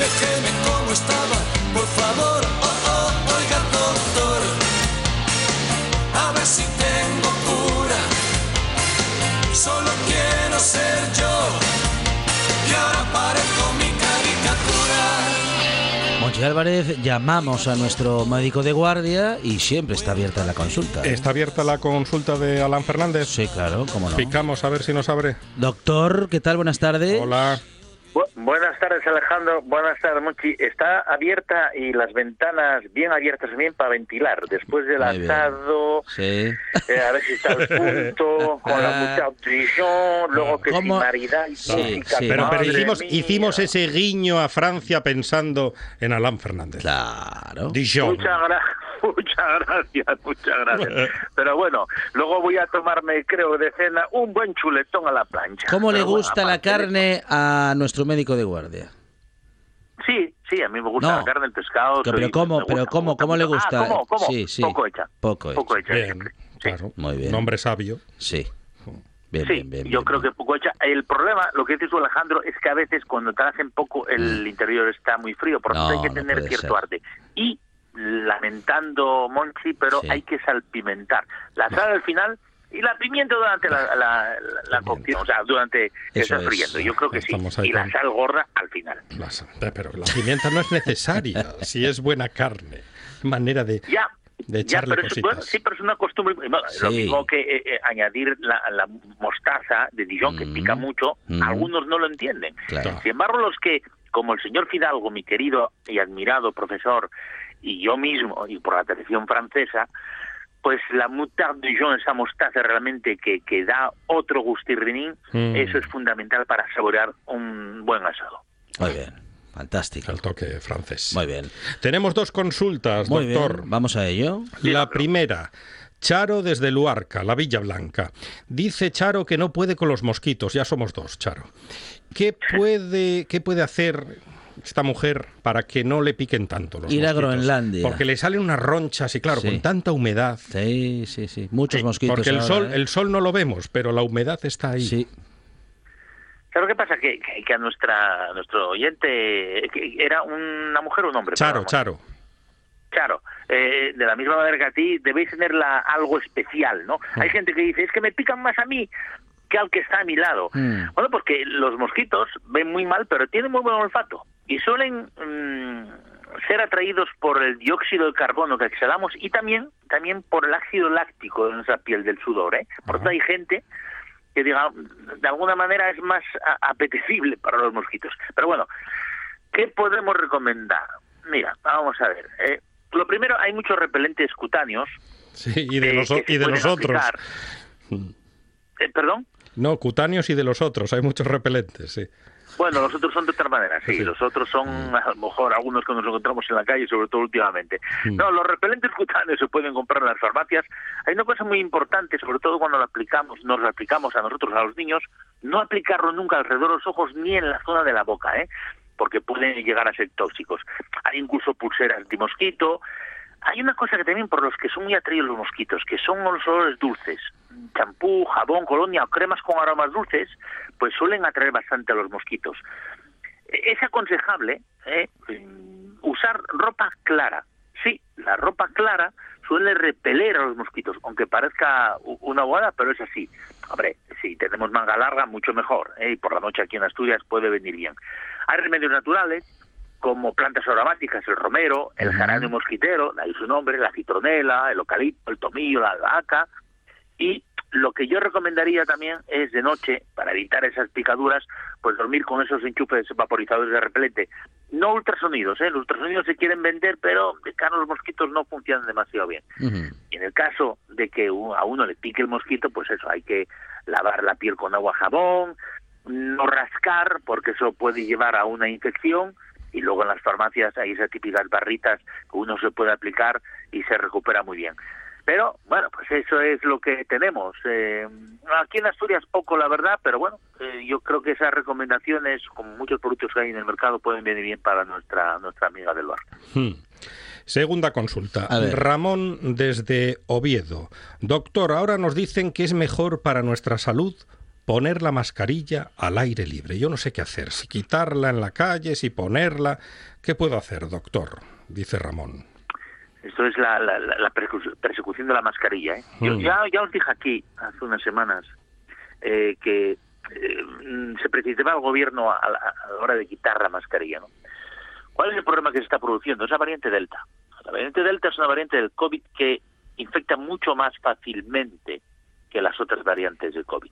Déjeme como estaba, por favor. Oh, oh, oiga, doctor, a ver si tengo cura. Solo quiero ser yo y ahora parezco mi caricatura. Monchi Álvarez, llamamos a nuestro médico de guardia y siempre está abierta la consulta. ¿Está abierta la consulta de Alan Fernández? Sí, claro, cómo no. Picamos a ver si nos abre. Doctor, ¿qué tal? Buenas tardes. Hola. Bu- buenas tardes, Alejandro. Buenas tardes, Monchi. Está abierta y las ventanas bien abiertas también para ventilar. Después del asado, Sí. eh, a ver si está al punto, (laughs) con la Ah. mucha audición, luego que ¿Cómo? sin maridad y Sí, música. sí. Pero, pero hicimos, hicimos ese guiño a Francia pensando en Alain Fernández. Claro. Dijon. Muchas gracias, (laughs) muchas gracias, muchas gracias. Pero bueno, luego voy a tomarme, creo, de cena un buen chuletón a la plancha. ¿Cómo le bueno, gusta la carne a nuestro médico de guardia? Sí, sí, a mí me gusta No. la carne, el pescado. Pero soy- ¿cómo? Pero gusta, ¿cómo? ¿Cómo le gusta? Ah, ¿cómo? ¿Cómo? Sí, sí. Poco hecha. Poco Poco hecha. Bien, siempre. Sí. claro. Muy bien. Un hombre sabio. Sí. Bien, Sí, bien, bien. yo bien, creo bien. que poco hecha. El problema, lo que dices tú, Alejandro, es que a veces cuando te hacen poco el interior está muy frío, por eso Mm. No, hay que no tener cierto ser. arte. Y lamentando Monchi, pero Sí. hay que salpimentar. La sal al final y la pimienta durante la, la, la- la cocción, o sea, durante que Eso estás es. friendo. Yo creo que sí. Estamos Y la sal gorda al final. Pero la pimienta no es necesaria (laughs) si es buena carne. Manera de, Ya. de Ya, echarle pero es, cositas. bueno, sí, pero es una costumbre. bueno, Lo mismo que eh, eh, añadir la, la mostaza de Dijon, que Mm. pica mucho, Mm. algunos no lo entienden. Claro. Sin embargo, los que, como el señor Fidalgo, mi querido y admirado profesor, y yo mismo, y por la tradición francesa, pues la moutarde Dijon, esa mostaza realmente que, que da otro gustirrinín, Mm. eso es fundamental para saborear un buen asado. Muy bien. Fantástico. El toque francés. Muy bien. Tenemos dos consultas, Muy doctor. bien. Vamos a ello. La primera. Charo desde Luarca, la Villa Blanca. Dice Charo que no puede con los mosquitos. Ya somos dos, Charo. ¿Qué puede, qué puede hacer esta mujer para que no le piquen tanto los Ir a mosquitos? Groenlandia. Porque le salen unas ronchas y claro, Sí. con tanta humedad. Sí, sí, sí. Muchos Sí, mosquitos. Porque el ahora, sol, ¿eh? el sol no lo vemos, pero la humedad está ahí. Sí. ¿Sabes qué pasa? Que, que, que a nuestra nuestro oyente que era una mujer o un hombre. Charo. Charo. Claro, eh, de la misma manera que a ti debéis tenerla algo especial, ¿no? Mm. Hay gente que dice, es que me pican más a mí que al que está a mi lado. Mm. Bueno, porque los mosquitos ven muy mal, pero tienen muy buen olfato y suelen mm, ser atraídos por el dióxido de carbono que exhalamos y también también por el ácido láctico de nuestra piel del sudor, ¿eh? Por eso hay gente que diga, de alguna manera es más apetecible para los mosquitos. Pero bueno, ¿qué podemos recomendar? Mira, vamos a ver. eh, lo primero, hay muchos repelentes cutáneos. Sí, y de, eh, los, y de pueden los otros. aplicar. Eh, ¿Perdón? No, cutáneos y de los otros. Hay muchos repelentes, sí. Bueno, los otros son de otra manera, sí. Sí. Los otros son, a lo mejor, algunos que nos encontramos en la calle, sobre todo últimamente. Mm. No, los repelentes cutáneos se pueden comprar en las farmacias. Hay una cosa muy importante, sobre todo cuando lo aplicamos, nos lo aplicamos a nosotros, a los niños, no aplicarlo nunca alrededor de los ojos ni en la zona de la boca, ¿eh? Porque pueden llegar a ser tóxicos. Hay incluso pulseras antimosquito. Hay una cosa que también por los que son muy atraídos los mosquitos, que son los olores dulces. Champú, jabón, colonia o cremas con aromas dulces, pues suelen atraer bastante a los mosquitos. Eh, Es aconsejable ¿eh? mm, usar ropa clara. Sí, la ropa clara suele repeler a los mosquitos, aunque parezca una bobada, pero es así. Hombre, si tenemos manga larga, mucho mejor. ¿eh? Y por la noche aquí en Asturias puede venir bien. Hay remedios naturales, como plantas aromáticas, el romero, el geranio mosquitero, ahí su nombre, la citronela, el eucalipto, el tomillo, la albahaca. Y lo que yo recomendaría también es de noche, para evitar esas picaduras, pues dormir con esos enchufes vaporizadores de repelente. No ultrasonidos, ¿eh? Los ultrasonidos se quieren vender, pero de cara a los mosquitos no funcionan demasiado bien. Y en el caso de que a uno le pique el mosquito, pues eso, hay que lavar la piel con agua jabón, no rascar, porque eso puede llevar a una infección. Y luego en las farmacias hay esas típicas barritas que uno se puede aplicar y se recupera muy bien. Pero bueno, pues eso es lo que tenemos. Eh, aquí en Asturias poco, la verdad, pero bueno, eh, yo creo que esas recomendaciones, como muchos productos que hay en el mercado, pueden venir bien para nuestra nuestra amiga del bar. Hmm. Segunda consulta. Ramón desde Oviedo. Doctor, ahora nos dicen que es mejor para nuestra salud poner la mascarilla al aire libre. Yo no sé qué hacer, si quitarla en la calle, si ponerla. ¿Qué puedo hacer, doctor? Dice Ramón. Esto es la, la, la- la persecu- persecución de la mascarilla. ¿eh? Yo Mm. ya, ya os dije aquí hace unas semanas eh, que eh, se precipitaba el gobierno a la, a la hora de quitar la mascarilla. ¿no? ¿Cuál es el problema que se está produciendo? Es la variante Delta. La variante Delta es una variante del COVID que infecta mucho más fácilmente que las otras variantes del COVID.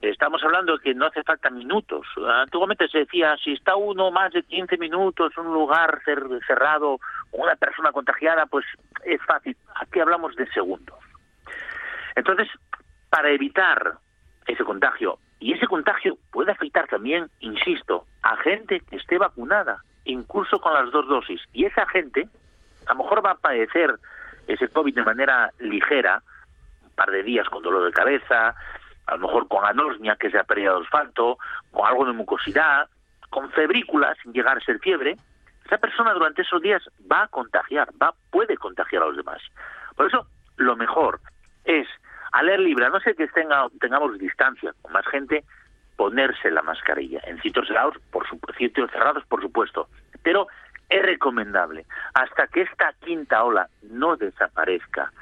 Estamos hablando de que no hace falta minutos. Antiguamente se decía, si está uno más de 15 minutos en un lugar cer- cerrado, una persona contagiada, pues es fácil. Aquí hablamos de segundos. Entonces, para evitar ese contagio, y ese contagio puede afectar también, insisto, a gente que esté vacunada, incluso con las dos dosis, y esa gente a lo mejor va a padecer ese COVID de manera ligera, un par de días con dolor de cabeza, a lo mejor con anosmia, que se ha perdido el asfalto, con algo de mucosidad, con febrícula, sin llegar a ser fiebre, esa persona durante esos días va a contagiar, va, puede contagiar a los demás. Por eso, lo mejor es, al aire libre, a no ser que tenga, tengamos distancia con más gente, ponerse la mascarilla. En sitios cerrados, por su- sitios cerrados, por supuesto. Pero es recomendable, hasta que esta quinta ola no desaparezca,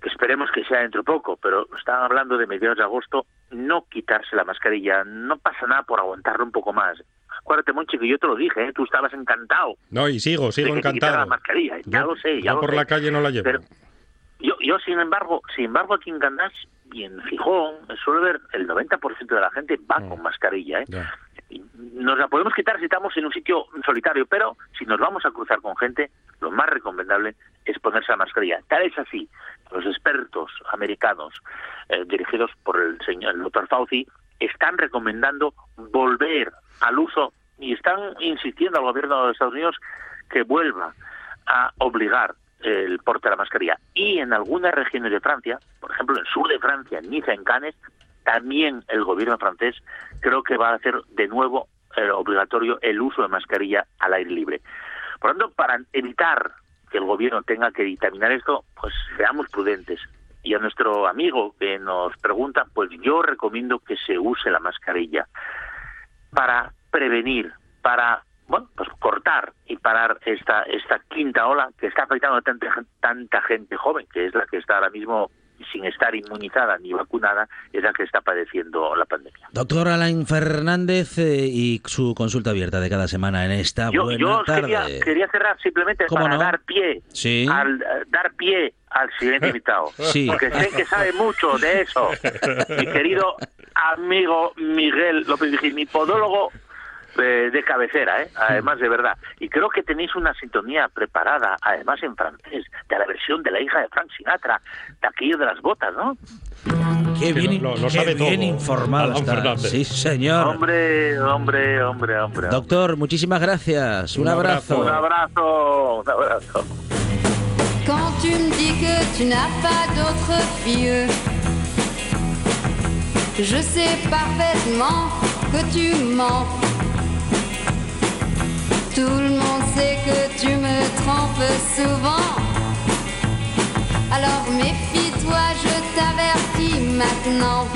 que esperemos que sea dentro de poco, pero están hablando de mediados de agosto, no quitarse la mascarilla, no pasa nada por aguantarlo un poco más. Acuérdate, Monchi, que yo te lo dije, ¿eh? tú estabas encantado No, y sigo, sigo de que encantado. la mascarilla, ya Yo- lo sé, ya yo lo por sé. la calle no la llevo. Pero yo, yo sin embargo, sin embargo aquí en Candás y en Gijón suele ver el 90% de la gente va con mascarilla, ¿eh? Ya. Nos la podemos quitar si estamos en un sitio solitario, pero si nos vamos a cruzar con gente, lo más recomendable es ponerse la mascarilla. Tal es así, los expertos americanos eh, dirigidos por el señor el doctor Fauci están recomendando volver al uso y están insistiendo al gobierno de Estados Unidos que vuelva a obligar el porte de la mascarilla. Y en algunas regiones de Francia, por ejemplo en el sur de Francia, en Niza, en Cannes, también el gobierno francés creo que va a hacer de nuevo eh, obligatorio el uso de mascarilla al aire libre. Por lo tanto, para evitar que el gobierno tenga que dictaminar esto, pues seamos prudentes. Y a nuestro amigo que nos pregunta, pues yo recomiendo que se use la mascarilla para prevenir, para bueno, pues cortar y parar esta esta quinta ola que está afectando a tanta, tanta gente joven, que es la que está ahora mismo sin estar inmunizada ni vacunada, es la que está padeciendo la pandemia. Doctor Alain Fernández eh, y su consulta abierta de cada semana en esta Yo, buena yo tarde. quería, quería cerrar simplemente ¿Cómo para no? dar pie Sí. al dar pie al siguiente (laughs) invitado, Sí. porque sé que sabe mucho de eso. (laughs) Mi querido amigo Miguel López Vigil, mi podólogo eh, de cabecera, ¿eh? además de verdad. Y creo que tenéis una sintonía preparada, además en francés, de la versión de la hija de Frank Sinatra, de aquello de las botas, ¿no? Qué bien, lo- lo qué sabe bien todo, informado está. Sí, señor. Hombre, hombre, hombre, hombre. Doctor, muchísimas gracias. Un, Un abrazo. Un abrazo, un abrazo. Quand tu me dis que tu n'as pas d'autre fille, je sais parfaitement que tu mens. Tout le monde sait que tu me trompes souvent. Alors méfie-toi, je t'avertis maintenant.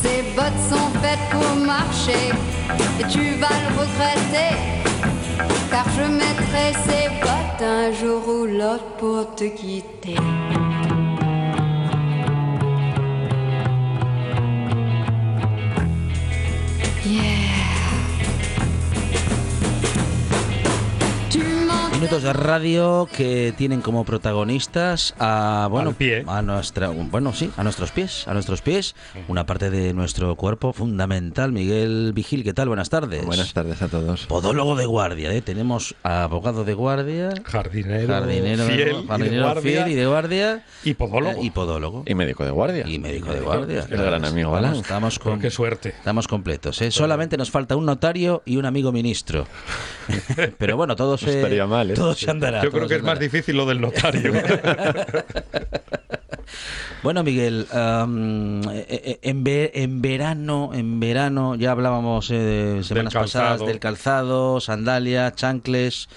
Ces bottes sont faites pour marcher et tu vas le regretter. Car je mettrai ces bottes un jour ou l'autre pour te quitter. Minutos de radio que tienen como protagonistas a bueno pie. a nuestra bueno sí a nuestros pies a nuestros pies una parte de nuestro cuerpo fundamental Miguel Vigil qué tal buenas tardes Buenas tardes a todos. podólogo de guardia ¿eh? tenemos a abogado de guardia Jardinero, jardinero fiel, ¿no? y de jardinero guardia, fiel y de guardia y podólogo. eh, y podólogo Y médico de guardia. y médico de guardia El gran amigo Alan. estamos con qué suerte. Estamos completos, ¿eh? Solamente nos falta un notario y un amigo ministro. (laughs) Pero bueno, todo se, estaría mal, ¿eh? todo se andará. Yo creo que es más difícil lo del notario. (laughs) Bueno, Miguel, am, eh, eh, en, ve- en verano, en verano ya hablábamos eh, de semanas pasadas del calzado, sandalia, chancles,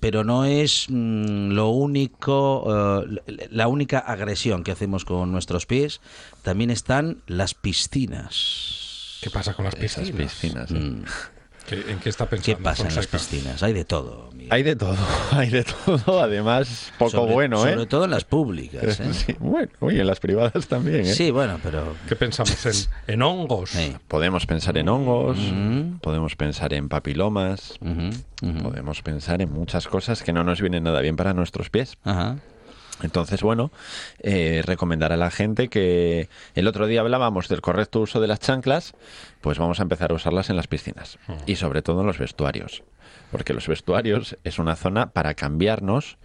pero no es mm, lo único, eh, la única agresión que hacemos con nuestros pies. También están las piscinas. ¿Qué pasa con las piscinas? piscinas. ¿eh? Mm, ¿Qué- ¿En qué está pensando? ¿Qué pasa en las Fonseca? piscinas? Hay de todo. Miguel. Hay de todo, (laughs) hay de todo. Además, poco Sobre- bueno, Sobre ¿eh? todo en las públicas. (laughs) ¿eh? Sí, bueno, y en las privadas también, ¿eh? Sí, bueno, pero... ¿Qué pensamos? ¿En, (laughs) en hongos? Sí. Podemos pensar en hongos, Mm. podemos pensar en papilomas, Ujú, ujú. podemos pensar en muchas cosas que no nos vienen nada bien para nuestros pies. Ajá. Entonces, bueno, eh, recomendar a la gente que el otro día hablábamos del correcto uso de las chanclas, pues vamos a empezar a usarlas en las piscinas y sobre todo en los vestuarios. Porque los vestuarios es una zona para cambiarnos,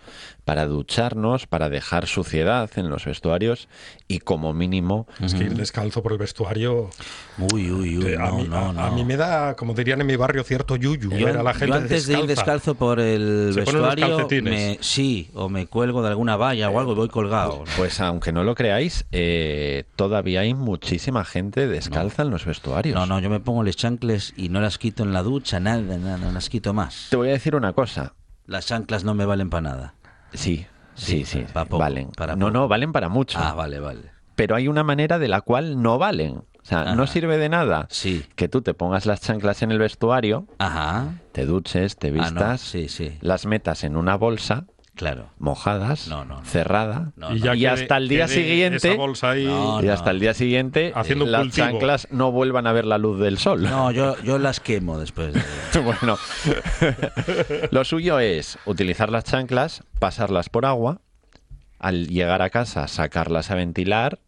para ducharnos, para dejar suciedad en los vestuarios y como mínimo... Es que ir descalzo por el vestuario... Uy, uy, uy, a, no, mí, no, a- a no. mí me da, como dirían en mi barrio, cierto yuyu Yo, ver a la gente yo antes de ir descalza. descalzo por el Se los vestuario, me- sí, o me cuelgo de alguna valla o algo y voy colgado. Pues aunque no lo creáis, eh, todavía hay muchísima gente descalza en los vestuarios. No, no, yo me pongo les chancles y no las quito en la ducha, nada, nada, no las quito más. Te voy a decir una cosa. Las chanclas no me valen para nada. Sí, sí, sí, pa' poco, valen. para no, no, valen para mucho. Ah, vale, vale. Pero hay una manera de la cual no valen. O sea, no sirve de nada Sí. que tú te pongas las chanclas en el vestuario, Ajá. te duches, te Ah, no, vistas, sí, sí. las metas en una bolsa, Claro. mojadas, No, no, no. cerrada, No, Y, ya Y hasta el día siguiente- esa bolsa ahí No, y hasta el día siguiente Haciendo las cultivo. chanclas no vuelvan a ver la luz del sol. No, yo, yo las quemo después. de- (laughs) bueno, (laughs) lo suyo es utilizar las chanclas, pasarlas por agua, al llegar a casa sacarlas a ventilar,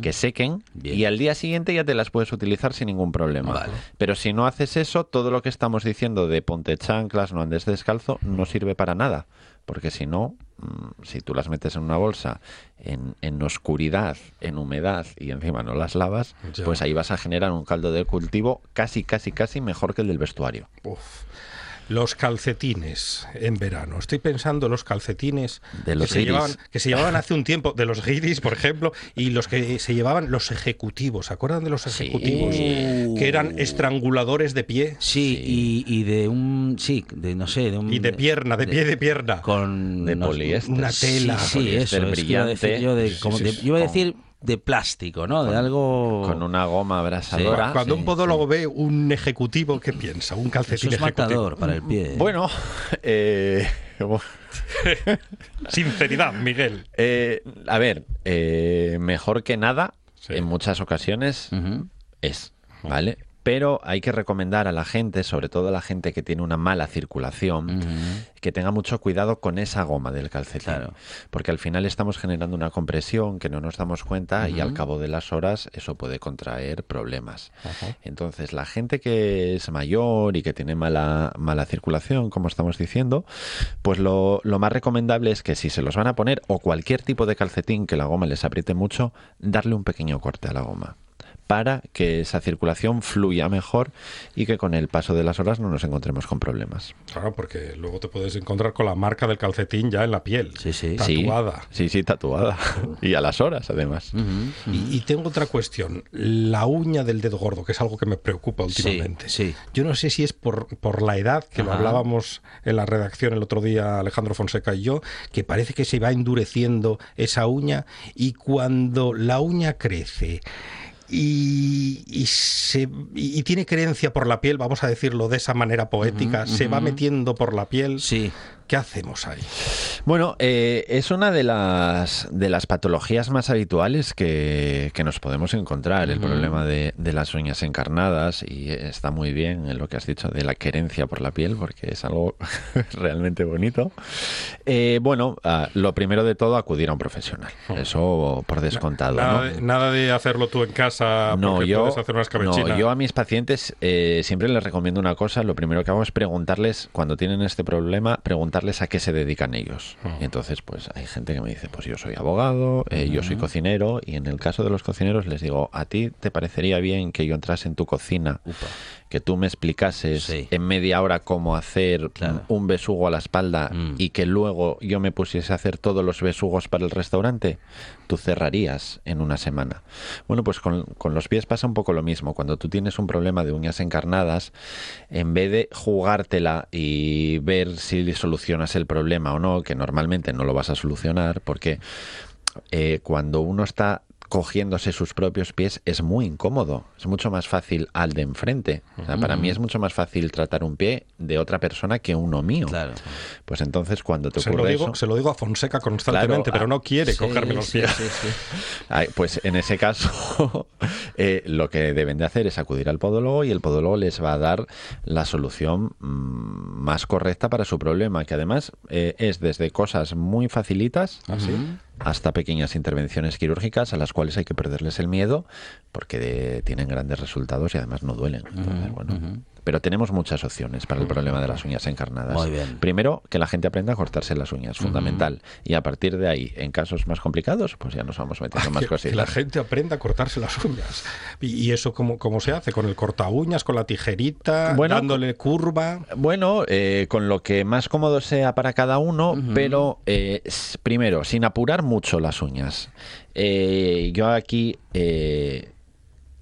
que sequen Bien. y al día siguiente ya te las puedes utilizar sin ningún problema. Vale. Pero si no haces eso, todo lo que estamos diciendo de ponte chanclas, no andes descalzo, no sirve para nada. Porque si no, mm, si tú las metes en una bolsa en, en oscuridad, en humedad y encima no las lavas, Ya. pues ahí vas a generar un caldo de cultivo casi, casi, casi mejor que el del vestuario. Uf. Los calcetines en verano. Estoy pensando en los calcetines De los que, se llevaban, que se llevaban hace un tiempo, de los guiris, por ejemplo, y los que se llevaban los ejecutivos. ¿Se acuerdan de los ejecutivos? Que eran estranguladores de pie Sí, Y, y de un. Sí, de no sé, de un. y de pierna, de pie de pierna. Con. De no- poliéster. Una tela. Sí, sí, poliéster eso. es que iba a decir brillante. yo, de, Sí, como sí, de- sí. yo iba a decir de plástico, ¿no? De algo. Con una goma abrasadora. Cuando sí, un podólogo ve un ejecutivo, ¿qué piensa? Un Eso calcetín es ejecutivo. matador para el pie. Bueno, eh, (laughs) Sinceridad, Miguel. eh, a ver, eh, mejor que nada, Sí. en muchas ocasiones es, ¿vale? Pero hay que recomendar a la gente, sobre todo a la gente que tiene una mala circulación, que tenga mucho cuidado con esa goma del calcetín. Claro. Porque al final estamos generando una compresión que no nos damos cuenta y al cabo de las horas eso puede contraer problemas. Entonces, la gente que es mayor y que tiene mala, mala circulación, como estamos diciendo, pues lo, lo más recomendable es que si se los van a poner o cualquier tipo de calcetín que la goma les apriete mucho, darle un pequeño corte a la goma para que esa circulación fluya mejor y que con el paso de las horas no nos encontremos con problemas. Claro, porque luego te puedes encontrar con la marca del calcetín ya en la piel. Sí, sí. Tatuada. Sí, sí, sí, tatuada. (laughs) y a las horas, además. Y, y tengo otra cuestión. La uña del dedo gordo, que es algo que me preocupa últimamente. sí. Yo no sé si es por, por la edad, que lo hablábamos en la redacción el otro día Alejandro Fonseca y yo, que parece que se va endureciendo esa uña y cuando la uña crece y, y se, y, y tiene creencia por la piel, vamos a decirlo de esa manera poética, se va metiendo por la piel, Sí. ¿Qué hacemos ahí? Bueno, eh, es una de las, de las patologías más habituales que, que nos podemos encontrar, el problema de, de las uñas encarnadas, y está muy bien en lo que has dicho de la querencia por la piel, porque es algo (laughs) realmente bonito. Eh, bueno, ah, lo primero de todo, acudir a un profesional, eso por descontado. Nada, ¿no? de, nada de hacerlo tú en casa No, porque yo, puedes hacer una no, yo a mis pacientes eh, siempre les recomiendo una cosa. Lo primero que hago es preguntarles, cuando tienen este problema, preguntarles a qué se dedican ellos. Y entonces, pues hay gente que me dice, pues yo soy abogado, eh, yo soy cocinero, y en el caso de los cocineros les digo, ¿a ti te parecería bien que yo entrase en tu cocina? Que tú me explicases Sí. en media hora cómo hacer Claro. un besugo a la espalda Mm. y que luego yo me pusiese a hacer todos los besugos para el restaurante, tú cerrarías en una semana. Bueno, pues con, con los pies pasa un poco lo mismo. Cuando tú tienes un problema de uñas encarnadas, en vez de jugártela y ver si solucionas el problema o no, que normalmente no lo vas a solucionar, porque eh, cuando uno está cogiéndose sus propios pies es muy incómodo. Es mucho más fácil al de enfrente. O sea, para mí es mucho más fácil tratar un pie de otra persona que uno mío. Claro. Pues entonces cuando te se, lo ocurre digo, eso... se lo digo a Fonseca constantemente, Claro, pero ah, no quiere Sí, cogerme los pies. sí, sí. Ay, pues en ese caso, (laughs) eh, lo que deben de hacer es acudir al podólogo y el podólogo les va a dar la solución mm, más correcta para su problema, que además eh, es desde cosas muy facilitas, hasta pequeñas intervenciones quirúrgicas a las cuales hay que perderles el miedo porque de- tienen grandes resultados y además no duelen. Entonces, bueno, Pero tenemos muchas opciones para el problema de las uñas encarnadas. Muy bien. Primero, que la gente aprenda a cortarse las uñas, fundamental. Y a partir de ahí, en casos más complicados, pues ya nos vamos metiendo más que, que la gente aprenda a cortarse las uñas. ¿Y, y eso cómo, cómo se hace? ¿Con el corta uñas, con la tijerita, Bueno, dándole curva? Bueno, eh, con lo que más cómodo sea para cada uno, pero eh, primero, sin apurar mucho las uñas. Eh, yo aquí, eh,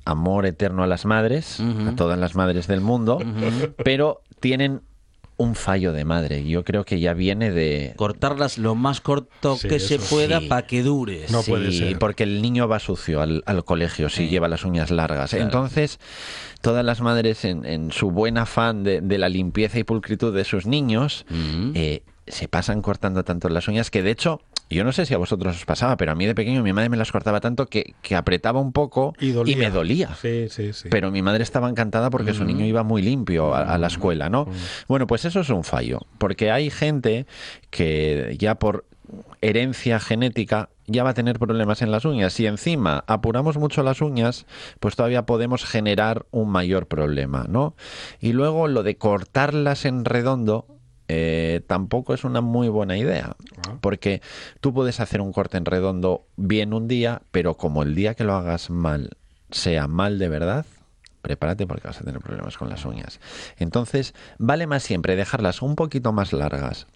amor eterno a las madres, a todas las madres del mundo, pero tienen un fallo de madre. Yo creo que ya viene de... Cortarlas lo más corto Sí, que se pueda sí. para que dure. No sí, puede ser. porque el niño va sucio al, al colegio si lleva las uñas largas. Entonces, todas las madres, en, en su buen afán de, de la limpieza y pulcritud de sus niños, eh, se pasan cortando tanto las uñas que, de hecho, yo no sé si a vosotros os pasaba, pero a mí de pequeño mi madre me las cortaba tanto que, que apretaba un poco Y, me dolía. Sí, sí, sí. Pero mi madre estaba encantada porque su niño iba muy limpio a, a la escuela, ¿no? Bueno, pues eso es un fallo, porque hay gente que ya por herencia genética ya va a tener problemas en las uñas. Si encima apuramos mucho las uñas, pues todavía podemos generar un mayor problema, ¿no? Y luego lo de cortarlas en redondo eh, tampoco es una muy buena idea, porque tú puedes hacer un corte en redondo bien un día, pero como el día que lo hagas mal sea mal de verdad, prepárate porque vas a tener problemas con las uñas. Entonces, vale más siempre dejarlas un poquito más largas,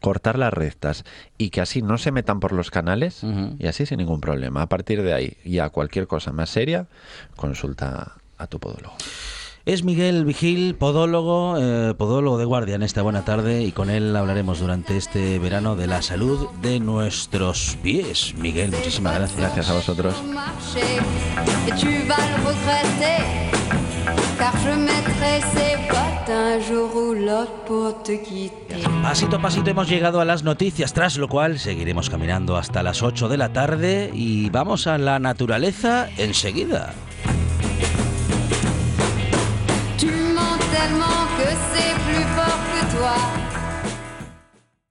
cortarlas rectas y que así no se metan por los canales y así sin ningún problema. A partir de ahí, ya cualquier cosa más seria, consulta a tu podólogo. Es Miguel Vigil, podólogo, eh, podólogo de guardia en esta buena tarde y con él hablaremos durante este verano de la salud de nuestros pies. Miguel, muchísimas gracias. Gracias a vosotros. Pasito a pasito hemos llegado a las noticias, tras lo cual seguiremos caminando hasta las 8 de la tarde y vamos a la naturaleza enseguida. Tu mens tellement que c'est plus fort que toi.